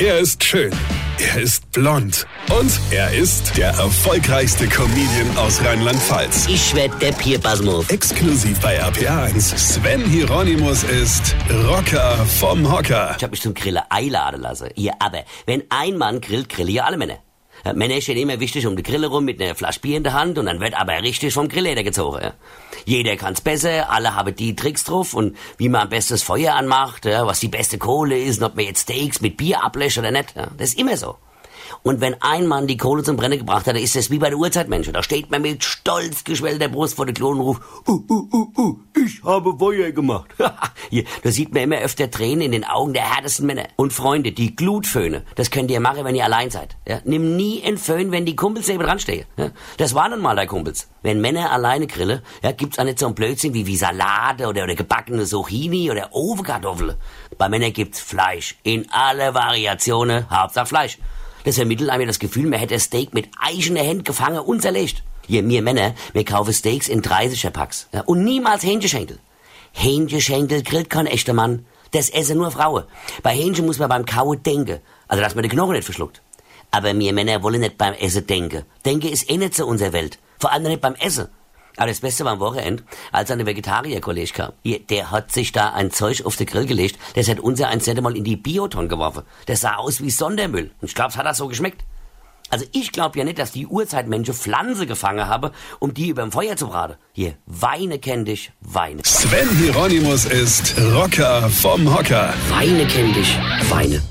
Er ist schön. Er ist blond. Und er ist der erfolgreichste Comedian aus Rheinland-Pfalz. Ich werd der Pierpasmus. Exklusiv bei RPA1. Sven Hieronymus ist Rocker vom Hocker. Ich hab mich zum Grille einladen lassen. Hier, aber wenn ein Mann grillt, grillen ja alle Männer. Ja, Männer stehen immer wichtig um die Grille rum mit einer Flasche Bier in der Hand und dann wird aber richtig vom Grillleder gezogen. Jeder kann's besser, alle haben die Tricks drauf und wie man am besten Feuer anmacht, was die beste Kohle ist und ob man jetzt Steaks mit Bier ablöscht oder nicht. Das ist immer so. Und wenn ein Mann die Kohle zum Brennen gebracht hat, dann ist das wie bei der Urzeitmenschen. Da steht man mit stolz geschwellter Brust vor der Klon und ruft, uh, uh, uh, uh, ich habe Feuer gemacht. Hier, da sieht man immer öfter Tränen in den Augen der härtesten Männer. Und Freunde, die Glutföhne, das könnt ihr machen, wenn ihr allein seid. Ja? Nimm nie einen Föhn, wenn die Kumpels neben dran stehen. Ja? Das waren nun mal deine Kumpels. Wenn Männer alleine grillen, ja, gibt's auch nicht so ein Blödsinn wie, wie Salate oder, oder gebackene Zucchini oder Ofenkartoffeln. Bei Männern gibt's Fleisch. In alle Variationen, Hauptsache Fleisch. Das vermittelt einem das Gefühl, man hätte Steak mit eigener Hand gefangen und zerlegt. Hier, wir Männer, wir kaufen Steaks in 30er Packs. Ja, und niemals Hähnchenschenkel. Hähnchenschenkel grillt kein echter Mann. Das essen nur Frauen. Bei Hähnchen muss man beim Kauen denken. Also, dass man den Knochen nicht verschluckt. Aber wir Männer wollen nicht beim Essen denken. Denken ist eh nicht so unserer Welt. Vor allem nicht beim Essen. Aber das Beste war am Wochenende, als eine Vegetarier-Kollege kam. Der hat sich da ein Zeug auf den Grill gelegt, das hat unser ein mal in die Bioton geworfen. Das sah aus wie Sondermüll. Und ich glaub's hat das so geschmeckt. Also ich glaub ja nicht, dass die Urzeitmenschen Pflanze gefangen haben, um die überm Feuer zu braten. Hier, Weine kenn dich, Weine. Sven Hieronymus ist Rocker vom Hocker. Weine kenn dich, Weine.